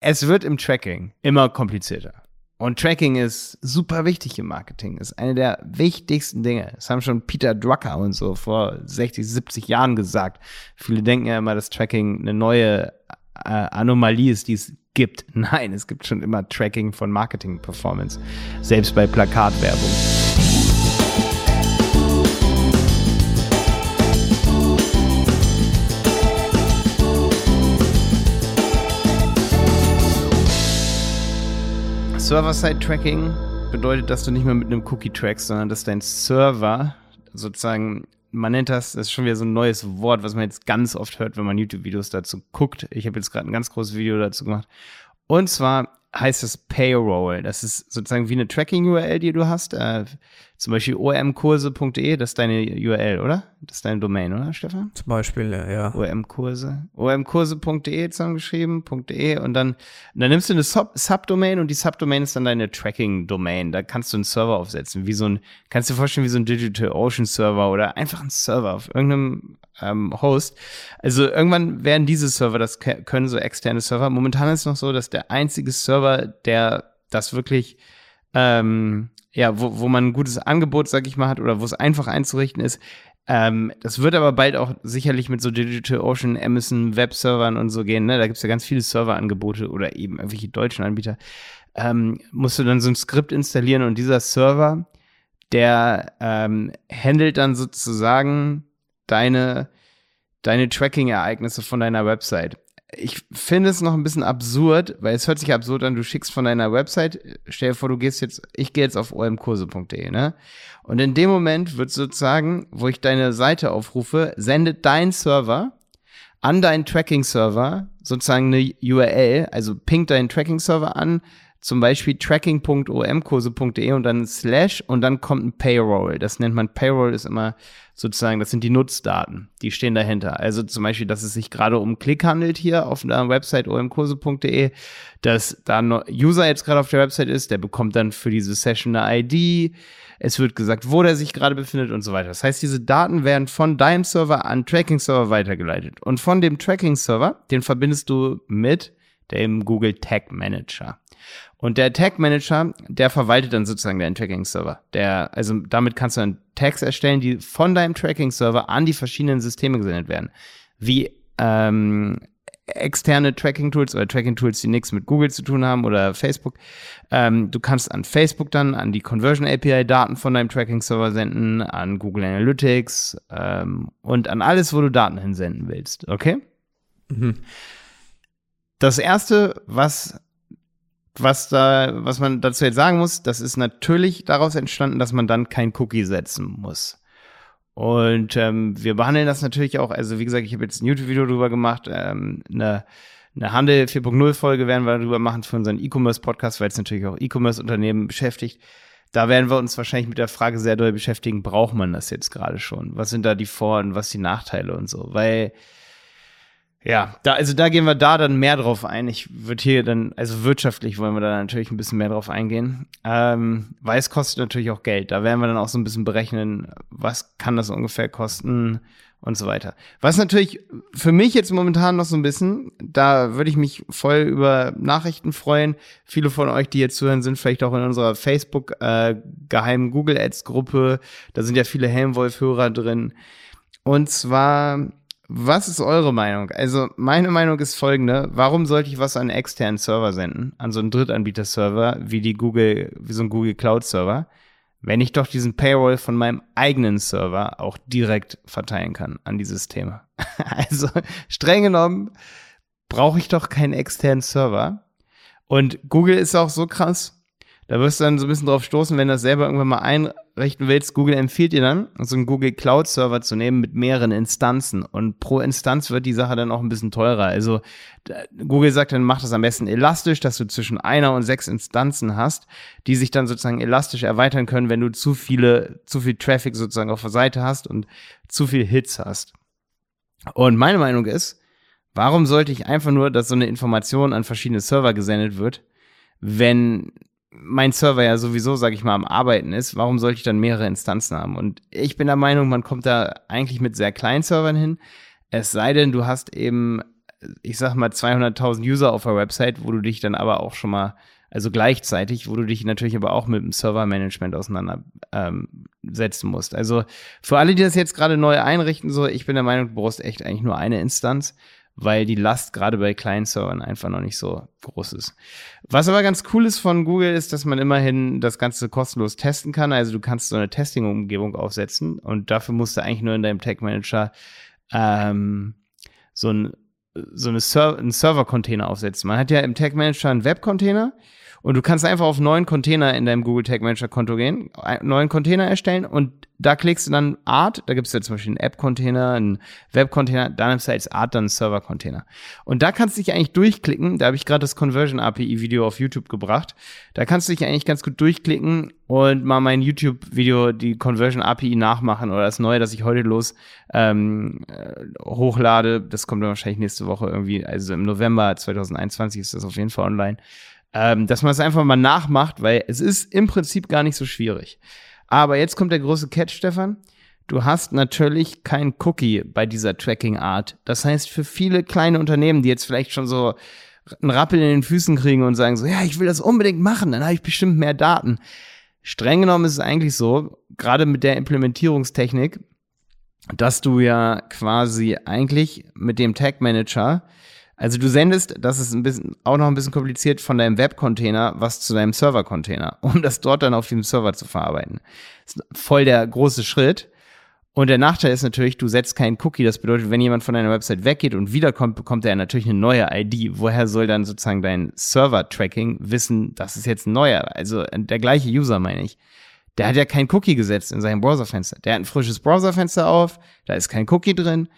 es wird im Tracking immer komplizierter. Und Tracking ist super wichtig im Marketing, ist eine der wichtigsten Dinge. Das haben schon Peter Drucker und so vor 60, 70 Jahren gesagt. Viele denken ja immer, dass Tracking eine neue äh, Anomalie ist, die es gibt. Nein, es gibt schon immer Tracking von Marketing-Performance, selbst bei Plakatwerbung. Server-Side-Tracking bedeutet, dass du nicht mehr mit einem Cookie trackst, sondern dass dein Server sozusagen, man nennt das, das ist schon wieder so ein neues Wort, was man jetzt ganz oft hört, wenn man YouTube-Videos dazu guckt. Ich habe jetzt gerade ein ganz großes Video dazu gemacht. Und zwar heißt es Payroll. Das ist sozusagen wie eine Tracking-URL, die du hast. Äh, zum Beispiel omkurse.de, das ist deine URL, oder? Das ist deine Domain, oder, Stefan? Zum Beispiel, ja. omkurse. omkurse.de zusammengeschrieben, .de und dann, dann nimmst du eine Sub Subdomain und die Subdomain ist dann deine Tracking-Domain. Da kannst du einen Server aufsetzen, wie so ein, kannst du dir vorstellen, wie so ein Digital Ocean Server oder einfach ein Server auf irgendeinem ähm, Host. Also irgendwann werden diese Server, das können so externe Server. Momentan ist es noch so, dass der einzige Server, der das wirklich ähm, ja, wo, wo man ein gutes Angebot, sag ich mal, hat oder wo es einfach einzurichten ist. Ähm, das wird aber bald auch sicherlich mit so Digital Ocean, Amazon Web-Servern und so gehen. Ne? Da gibt's ja ganz viele Serverangebote oder eben irgendwelche deutschen Anbieter. Ähm, musst du dann so ein Skript installieren und dieser Server, der ähm, handelt dann sozusagen deine, deine Tracking-Ereignisse von deiner Website ich finde es noch ein bisschen absurd, weil es hört sich absurd an, du schickst von deiner Website, stell dir vor, du gehst jetzt, ich gehe jetzt auf omkurse.de, ne? Und in dem Moment wird sozusagen, wo ich deine Seite aufrufe, sendet dein Server an deinen Tracking-Server sozusagen eine URL, also pinkt deinen Tracking-Server an, zum Beispiel tracking.omkurse.de und dann slash und dann kommt ein Payroll. Das nennt man Payroll, ist immer sozusagen, das sind die Nutzdaten, die stehen dahinter. Also zum Beispiel, dass es sich gerade um Klick handelt hier auf der Website omkurse.de, dass da ein User jetzt gerade auf der Website ist, der bekommt dann für diese Session eine ID. Es wird gesagt, wo der sich gerade befindet und so weiter. Das heißt, diese Daten werden von deinem Server an Tracking-Server weitergeleitet. Und von dem Tracking-Server, den verbindest du mit dem Google Tag Manager. Und der Tag Manager, der verwaltet dann sozusagen deinen Tracking-Server. Der, also damit kannst du dann Tags erstellen, die von deinem Tracking-Server an die verschiedenen Systeme gesendet werden. Wie ähm, externe Tracking-Tools oder Tracking-Tools, die nichts mit Google zu tun haben oder Facebook. Ähm, du kannst an Facebook dann an die Conversion API Daten von deinem Tracking-Server senden, an Google Analytics ähm, und an alles, wo du Daten hinsenden willst. Okay? Mhm. Das erste, was was da, was man dazu jetzt sagen muss, das ist natürlich daraus entstanden, dass man dann kein Cookie setzen muss. Und ähm, wir behandeln das natürlich auch, also wie gesagt, ich habe jetzt ein YouTube-Video drüber gemacht, ähm, eine, eine Handel 4.0 Folge werden wir darüber machen für unseren E-Commerce-Podcast, weil es natürlich auch E-Commerce-Unternehmen beschäftigt. Da werden wir uns wahrscheinlich mit der Frage sehr doll beschäftigen, braucht man das jetzt gerade schon? Was sind da die Vor- und was die Nachteile und so? Weil ja, da, also da gehen wir da dann mehr drauf ein. Ich würde hier dann, also wirtschaftlich wollen wir da natürlich ein bisschen mehr drauf eingehen, ähm, weil es kostet natürlich auch Geld. Da werden wir dann auch so ein bisschen berechnen, was kann das ungefähr kosten und so weiter. Was natürlich für mich jetzt momentan noch so ein bisschen, da würde ich mich voll über Nachrichten freuen. Viele von euch, die jetzt zuhören, sind vielleicht auch in unserer Facebook äh, geheimen Google Ads Gruppe. Da sind ja viele Helmwolf-Hörer drin. Und zwar was ist eure Meinung? Also, meine Meinung ist folgende. Warum sollte ich was an einen externen Server senden? An so einen Drittanbieter-Server, wie die Google, wie so ein Google Cloud-Server? Wenn ich doch diesen Payroll von meinem eigenen Server auch direkt verteilen kann an die Systeme. also, streng genommen, brauche ich doch keinen externen Server. Und Google ist auch so krass, da wirst du dann so ein bisschen drauf stoßen, wenn du das selber irgendwann mal einrichten willst. Google empfiehlt dir dann, so einen Google Cloud Server zu nehmen mit mehreren Instanzen. Und pro Instanz wird die Sache dann auch ein bisschen teurer. Also Google sagt dann, mach das am besten elastisch, dass du zwischen einer und sechs Instanzen hast, die sich dann sozusagen elastisch erweitern können, wenn du zu viele, zu viel Traffic sozusagen auf der Seite hast und zu viel Hits hast. Und meine Meinung ist, warum sollte ich einfach nur, dass so eine Information an verschiedene Server gesendet wird, wenn mein Server ja sowieso, sag ich mal, am Arbeiten ist, warum sollte ich dann mehrere Instanzen haben? Und ich bin der Meinung, man kommt da eigentlich mit sehr kleinen Servern hin. Es sei denn, du hast eben ich sag mal, 200.000 User auf der Website, wo du dich dann aber auch schon mal, also gleichzeitig, wo du dich natürlich aber auch mit dem Servermanagement auseinandersetzen ähm, musst. Also für alle, die das jetzt gerade neu einrichten, so, ich bin der Meinung, du brauchst echt eigentlich nur eine Instanz weil die Last gerade bei kleinen Servern einfach noch nicht so groß ist. Was aber ganz cool ist von Google, ist, dass man immerhin das Ganze kostenlos testen kann. Also du kannst so eine Testing-Umgebung aufsetzen und dafür musst du eigentlich nur in deinem Tag Manager ähm, so ein so eine Ser einen Server-Container aufsetzen. Man hat ja im Tag Manager einen Web-Container und du kannst einfach auf neuen Container in deinem Google Tag Manager Konto gehen, einen neuen Container erstellen und da klickst du dann Art, da gibt es ja zum Beispiel einen App-Container, einen Web-Container, da nimmst du als Art dann einen Server-Container. Und da kannst du dich eigentlich durchklicken, da habe ich gerade das Conversion API-Video auf YouTube gebracht, da kannst du dich eigentlich ganz gut durchklicken und mal mein YouTube-Video, die Conversion API nachmachen oder das neue, das ich heute los ähm, äh, hochlade, das kommt dann wahrscheinlich nächste Woche irgendwie, also im November 2021 ist das auf jeden Fall online ähm, dass man es einfach mal nachmacht, weil es ist im Prinzip gar nicht so schwierig. Aber jetzt kommt der große Catch, Stefan. Du hast natürlich kein Cookie bei dieser Tracking-Art. Das heißt, für viele kleine Unternehmen, die jetzt vielleicht schon so einen Rappel in den Füßen kriegen und sagen so, ja, ich will das unbedingt machen, dann habe ich bestimmt mehr Daten. Streng genommen ist es eigentlich so, gerade mit der Implementierungstechnik, dass du ja quasi eigentlich mit dem Tag Manager also du sendest, das ist ein bisschen, auch noch ein bisschen kompliziert, von deinem Web-Container was zu deinem Server-Container, um das dort dann auf dem Server zu verarbeiten. Das ist voll der große Schritt. Und der Nachteil ist natürlich, du setzt keinen Cookie. Das bedeutet, wenn jemand von deiner Website weggeht und wiederkommt, bekommt er natürlich eine neue ID. Woher soll dann sozusagen dein Server-Tracking wissen, das ist jetzt ein neuer? Also der gleiche User, meine ich. Der hat ja kein Cookie gesetzt in seinem Browserfenster. Der hat ein frisches Browserfenster auf, da ist kein Cookie drin.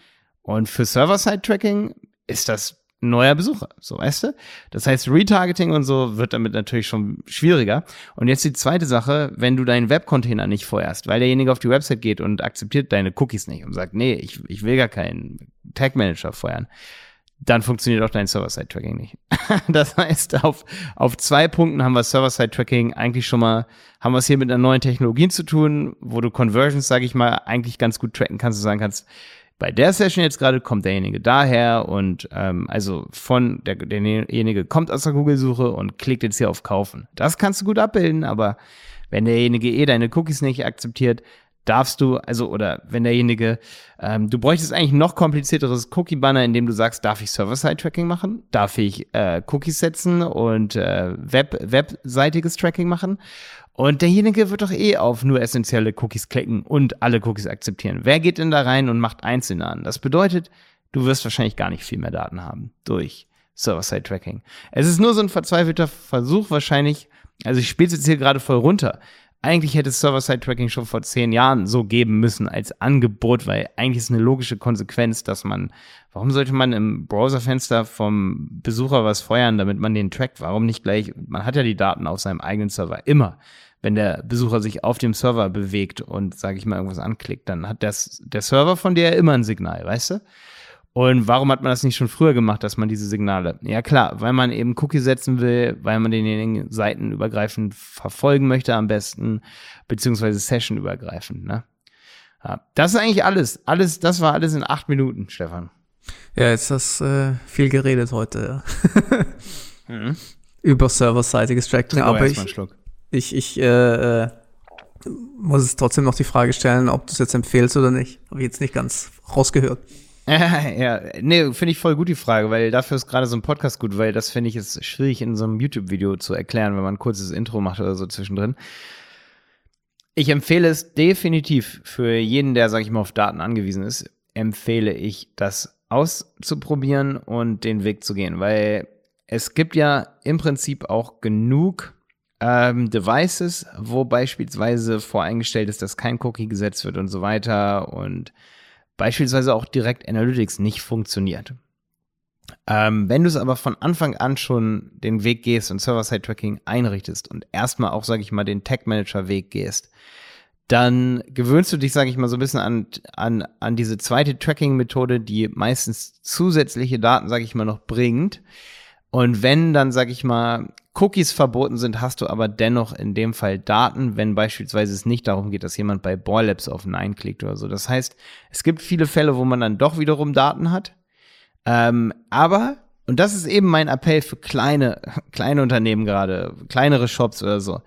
Und für Server-Side-Tracking ist das neuer Besucher, so weißt du? Das heißt, Retargeting und so wird damit natürlich schon schwieriger. Und jetzt die zweite Sache, wenn du deinen Webcontainer nicht feuerst, weil derjenige auf die Website geht und akzeptiert deine Cookies nicht und sagt, nee, ich, ich will gar keinen Tag Manager feuern, dann funktioniert auch dein Server-Side-Tracking nicht. das heißt, auf, auf zwei Punkten haben wir Server-Side-Tracking eigentlich schon mal, haben wir es hier mit einer neuen Technologie zu tun, wo du Conversions, sage ich mal, eigentlich ganz gut tracken kannst und sagen kannst, bei der Session jetzt gerade kommt derjenige daher und ähm, also von der, derjenige kommt aus der Google-Suche und klickt jetzt hier auf Kaufen. Das kannst du gut abbilden, aber wenn derjenige eh deine Cookies nicht akzeptiert, darfst du, also, oder wenn derjenige, ähm, du bräuchtest eigentlich noch komplizierteres Cookie-Banner, in dem du sagst, darf ich Server-Side-Tracking machen? Darf ich äh, Cookies setzen und äh, Web, webseitiges Tracking machen? Und derjenige wird doch eh auf nur essentielle Cookies klicken und alle Cookies akzeptieren. Wer geht denn da rein und macht einzelne an? Das bedeutet, du wirst wahrscheinlich gar nicht viel mehr Daten haben durch Server-Side-Tracking. Es ist nur so ein verzweifelter Versuch wahrscheinlich, also ich spiele jetzt hier gerade voll runter. Eigentlich hätte Server-Side-Tracking schon vor zehn Jahren so geben müssen als Angebot, weil eigentlich ist eine logische Konsequenz, dass man, warum sollte man im Browserfenster vom Besucher was feuern, damit man den trackt? Warum nicht gleich, man hat ja die Daten auf seinem eigenen Server immer wenn der Besucher sich auf dem Server bewegt und, sage ich mal, irgendwas anklickt, dann hat das, der Server von dir immer ein Signal, weißt du? Und warum hat man das nicht schon früher gemacht, dass man diese Signale? Ja klar, weil man eben Cookie setzen will, weil man denjenigen seitenübergreifend verfolgen möchte am besten, beziehungsweise sessionübergreifend, ne? Ja, das ist eigentlich alles. Alles, das war alles in acht Minuten, Stefan. Ja, jetzt hast äh, viel geredet heute. Ja. mhm. Über serverseitiges Tracking, aber ich, ich, ich äh, äh, muss es trotzdem noch die Frage stellen, ob du es jetzt empfehlst oder nicht. Habe ich jetzt nicht ganz rausgehört. ja, nee, finde ich voll gut die Frage, weil dafür ist gerade so ein Podcast gut, weil das finde ich ist schwierig in so einem YouTube-Video zu erklären, wenn man ein kurzes Intro macht oder so zwischendrin. Ich empfehle es definitiv für jeden, der, sag ich mal, auf Daten angewiesen ist, empfehle ich, das auszuprobieren und den Weg zu gehen, weil es gibt ja im Prinzip auch genug ähm, Devices, wo beispielsweise voreingestellt ist, dass kein Cookie gesetzt wird und so weiter und beispielsweise auch direkt Analytics nicht funktioniert. Ähm, wenn du es aber von Anfang an schon den Weg gehst und Server-Side-Tracking einrichtest und erstmal auch, sage ich mal, den Tag-Manager-Weg gehst, dann gewöhnst du dich, sage ich mal, so ein bisschen an, an, an diese zweite Tracking-Methode, die meistens zusätzliche Daten, sage ich mal, noch bringt. Und wenn dann, sage ich mal, Cookies verboten sind, hast du aber dennoch in dem Fall Daten, wenn beispielsweise es nicht darum geht, dass jemand bei Boylabs auf Nein klickt oder so. Das heißt, es gibt viele Fälle, wo man dann doch wiederum Daten hat, Ähm, aber, und das ist eben mein Appell für kleine, kleine Unternehmen gerade, kleinere Shops oder so.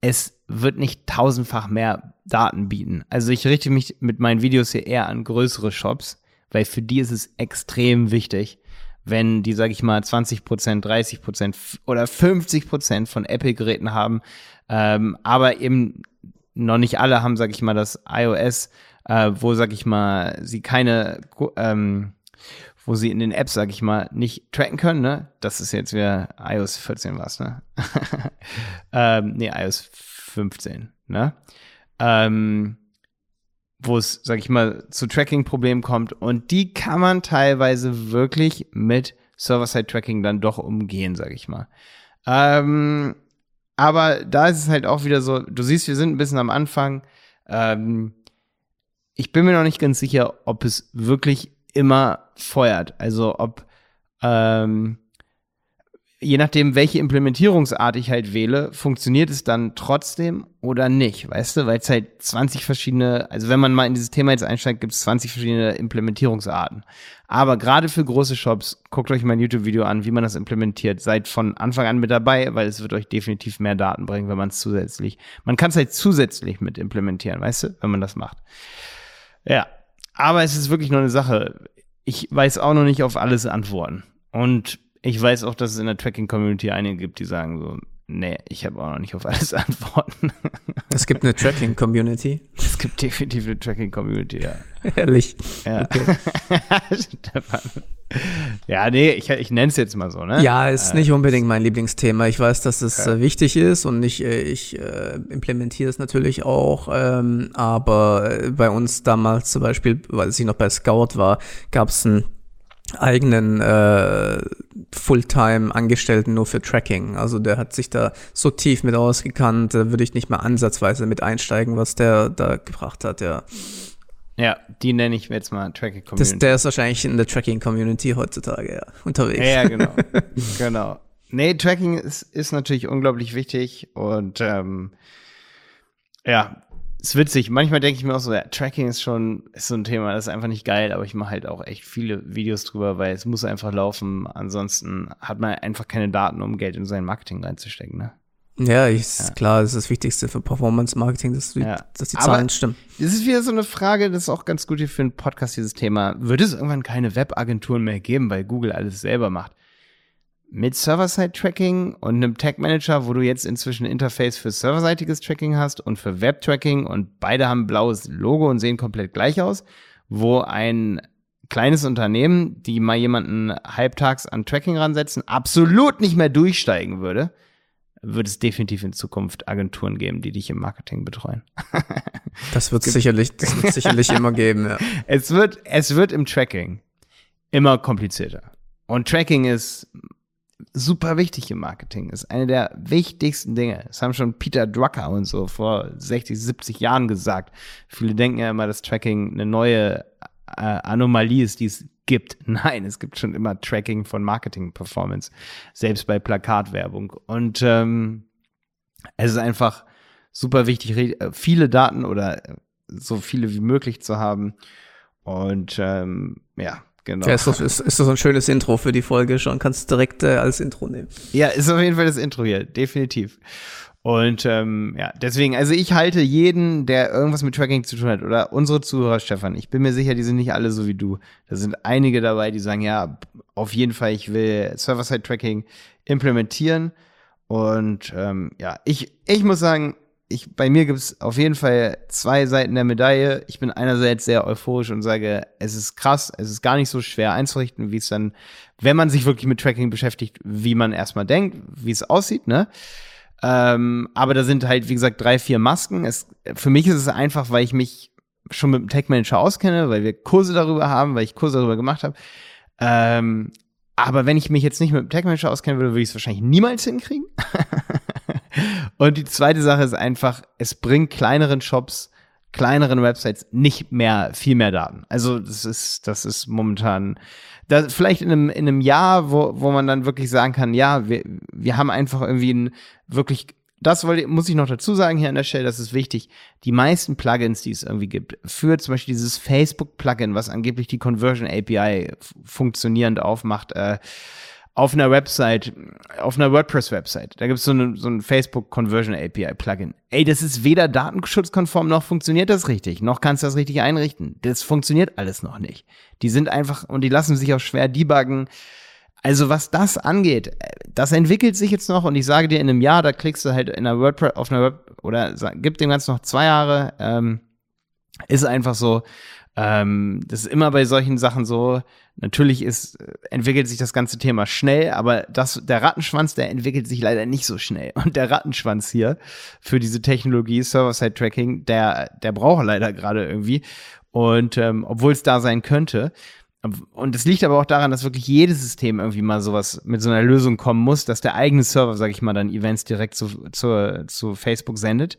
Es wird nicht tausendfach mehr Daten bieten. Also ich richte mich mit meinen Videos hier eher an größere Shops, weil für die ist es extrem wichtig, wenn die, sag ich mal, 20 Prozent, 30 Prozent oder 50 Prozent von Apple-Geräten haben, ähm, aber eben noch nicht alle haben, sag ich mal, das iOS, äh, wo, sag ich mal, sie keine, ähm, wo sie in den Apps, sag ich mal, nicht tracken können, ne? Das ist jetzt wieder iOS 14 was, ne? ähm, nee, iOS 15, ne? Ähm, wo es, sag ich mal, zu Tracking-Problemen kommt. Und die kann man teilweise wirklich mit Server-Side-Tracking dann doch umgehen, sag ich mal. Ähm, aber da ist es halt auch wieder so, du siehst, wir sind ein bisschen am Anfang. Ähm, ich bin mir noch nicht ganz sicher, ob es wirklich immer feuert. Also ob ähm, je nachdem, welche Implementierungsart ich halt wähle, funktioniert es dann trotzdem oder nicht, weißt du? Weil es halt 20 verschiedene, also wenn man mal in dieses Thema jetzt einsteigt, gibt es 20 verschiedene Implementierungsarten. Aber gerade für große Shops, guckt euch mein YouTube-Video an, wie man das implementiert. Seid von Anfang an mit dabei, weil es wird euch definitiv mehr Daten bringen, wenn man es zusätzlich, man kann es halt zusätzlich mit implementieren, weißt du, wenn man das macht. Ja, aber es ist wirklich nur eine Sache. Ich weiß auch noch nicht auf alles Antworten. Und ich weiß auch, dass es in der Tracking-Community einige gibt, die sagen so, nee, ich habe auch noch nicht auf alles Antworten. Es gibt eine Tracking-Community. Es gibt definitiv eine Tracking-Community, ja. Ehrlich. Ja. Okay. ja, nee, ich, ich nenne es jetzt mal so, ne? Ja, ist äh, nicht unbedingt mein Lieblingsthema. Ich weiß, dass es okay. äh, wichtig ist und ich, äh, ich äh, implementiere es natürlich auch. Ähm, aber äh, bei uns damals zum Beispiel, weil ich noch bei Scout war, gab es ein eigenen äh, Fulltime-Angestellten nur für Tracking. Also der hat sich da so tief mit ausgekannt, da würde ich nicht mal ansatzweise mit einsteigen, was der da gebracht hat, ja. Ja, die nenne ich jetzt mal Tracking Community. Das, der ist wahrscheinlich in der Tracking Community heutzutage, ja, unterwegs. Ja, ja genau. genau. Nee, Tracking ist, ist natürlich unglaublich wichtig und ähm, ja, ist witzig. Manchmal denke ich mir auch so, ja, Tracking ist schon ist so ein Thema, das ist einfach nicht geil, aber ich mache halt auch echt viele Videos drüber, weil es muss einfach laufen. Ansonsten hat man einfach keine Daten, um Geld in sein Marketing reinzustecken, ne? Ja, ist ja. klar, das ist das Wichtigste für Performance-Marketing, dass, ja. dass, die Zahlen aber stimmen. Das ist wieder so eine Frage, das ist auch ganz gut hier für einen Podcast, dieses Thema. Wird es irgendwann keine Webagenturen mehr geben, weil Google alles selber macht? Mit Server-Side-Tracking und einem Tag-Manager, wo du jetzt inzwischen ein Interface für serverseitiges Tracking hast und für Web-Tracking und beide haben blaues Logo und sehen komplett gleich aus, wo ein kleines Unternehmen, die mal jemanden halbtags an Tracking ransetzen, absolut nicht mehr durchsteigen würde, wird es definitiv in Zukunft Agenturen geben, die dich im Marketing betreuen. das wird es sicherlich, das wird sicherlich immer geben, ja. Es wird, es wird im Tracking immer komplizierter. Und Tracking ist super wichtig im Marketing. Ist eine der wichtigsten Dinge. Das haben schon Peter Drucker und so vor 60, 70 Jahren gesagt. Viele denken ja immer, dass Tracking eine neue äh, Anomalie ist, die es gibt. Nein, es gibt schon immer Tracking von Marketing-Performance, selbst bei Plakatwerbung. Und ähm, es ist einfach super wichtig, viele Daten oder so viele wie möglich zu haben. Und ähm, ja, Genau. Ja, ist, das, ist, ist das ein schönes Intro für die Folge schon. Kannst du direkt äh, als Intro nehmen. Ja, ist auf jeden Fall das Intro hier, definitiv. Und ähm, ja, deswegen, also ich halte jeden, der irgendwas mit Tracking zu tun hat, oder unsere Zuhörer, Stefan, ich bin mir sicher, die sind nicht alle so wie du. Da sind einige dabei, die sagen, ja, auf jeden Fall, ich will Server-Side-Tracking implementieren. Und ähm, ja, ich, ich muss sagen, ich, bei mir gibt es auf jeden Fall zwei Seiten der Medaille. Ich bin einerseits sehr euphorisch und sage, es ist krass, es ist gar nicht so schwer einzurichten, wie es dann, wenn man sich wirklich mit Tracking beschäftigt, wie man erstmal denkt, wie es aussieht, ne? Ähm, aber da sind halt, wie gesagt, drei, vier Masken. Es, für mich ist es einfach, weil ich mich schon mit dem Tech Manager auskenne, weil wir Kurse darüber haben, weil ich Kurse darüber gemacht habe. Ähm, aber wenn ich mich jetzt nicht mit dem Tech Manager auskennen würde, würde ich es wahrscheinlich niemals hinkriegen. Und die zweite Sache ist einfach, es bringt kleineren Shops, kleineren Websites nicht mehr, viel mehr Daten. Also das ist, das ist momentan, da, vielleicht in einem, in einem Jahr, wo, wo man dann wirklich sagen kann, ja, wir, wir haben einfach irgendwie ein wirklich das wollte, muss ich noch dazu sagen hier an der Stelle, das ist wichtig. Die meisten Plugins, die es irgendwie gibt, für zum Beispiel dieses Facebook-Plugin, was angeblich die Conversion API funktionierend aufmacht, äh, auf einer Website, auf einer WordPress-Website, da gibt es so, eine, so ein Facebook Conversion API Plugin. Ey, das ist weder datenschutzkonform noch funktioniert das richtig, noch kannst du das richtig einrichten. Das funktioniert alles noch nicht. Die sind einfach und die lassen sich auch schwer debuggen. Also was das angeht, das entwickelt sich jetzt noch und ich sage dir in einem Jahr, da klickst du halt in einer WordPress auf einer Web oder gib dem Ganzen noch zwei Jahre. Ähm, ist einfach so. Ähm, das ist immer bei solchen Sachen so. Natürlich ist, entwickelt sich das ganze Thema schnell, aber das, der Rattenschwanz, der entwickelt sich leider nicht so schnell. Und der Rattenschwanz hier für diese Technologie, Server-Side-Tracking, der, der braucht leider gerade irgendwie. Und ähm, obwohl es da sein könnte, und es liegt aber auch daran, dass wirklich jedes System irgendwie mal sowas mit so einer Lösung kommen muss, dass der eigene Server, sag ich mal, dann Events direkt zu, zu, zu Facebook sendet.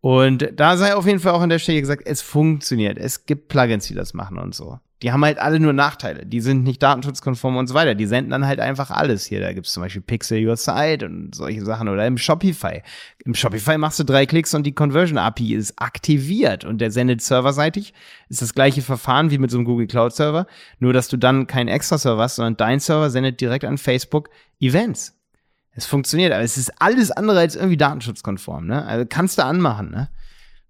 Und da sei auf jeden Fall auch an der Stelle gesagt, es funktioniert. Es gibt Plugins, die das machen und so die haben halt alle nur Nachteile. Die sind nicht datenschutzkonform und so weiter. Die senden dann halt einfach alles hier. Da gibt's zum Beispiel Pixel Your Site und solche Sachen oder im Shopify. Im Shopify machst du drei Klicks und die Conversion API ist aktiviert und der sendet serverseitig. Ist das gleiche Verfahren wie mit so einem Google Cloud Server. Nur, dass du dann keinen extra Server hast, sondern dein Server sendet direkt an Facebook Events. Es funktioniert, aber es ist alles andere als irgendwie datenschutzkonform, ne? Also kannst du anmachen, ne?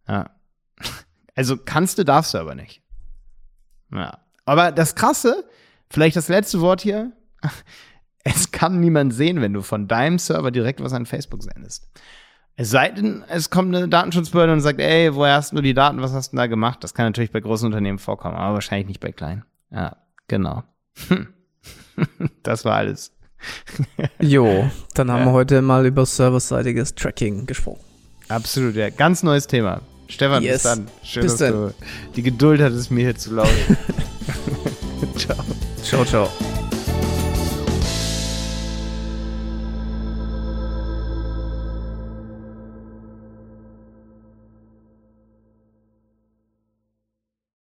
Ja. Also kannst du, darfst du aber nicht. Ja. Aber das Krasse, vielleicht das letzte Wort hier, es kann niemand sehen, wenn du von deinem Server direkt was an Facebook sendest. Es sei denn, es kommt eine Datenschutzbehörde und sagt, ey, woher hast du die Daten, was hast du da gemacht? Das kann natürlich bei großen Unternehmen vorkommen, aber wahrscheinlich nicht bei kleinen. Ja, genau. das war alles. Jo, dann haben ja. wir heute mal über serverseitiges Tracking gesprochen. Absolut, ja. Ganz neues Thema. Stefan, yes. bis dann. Schön, bis dass dann. du die Geduld hattest, mir hier zu lauschen. ciao. Ciao, ciao.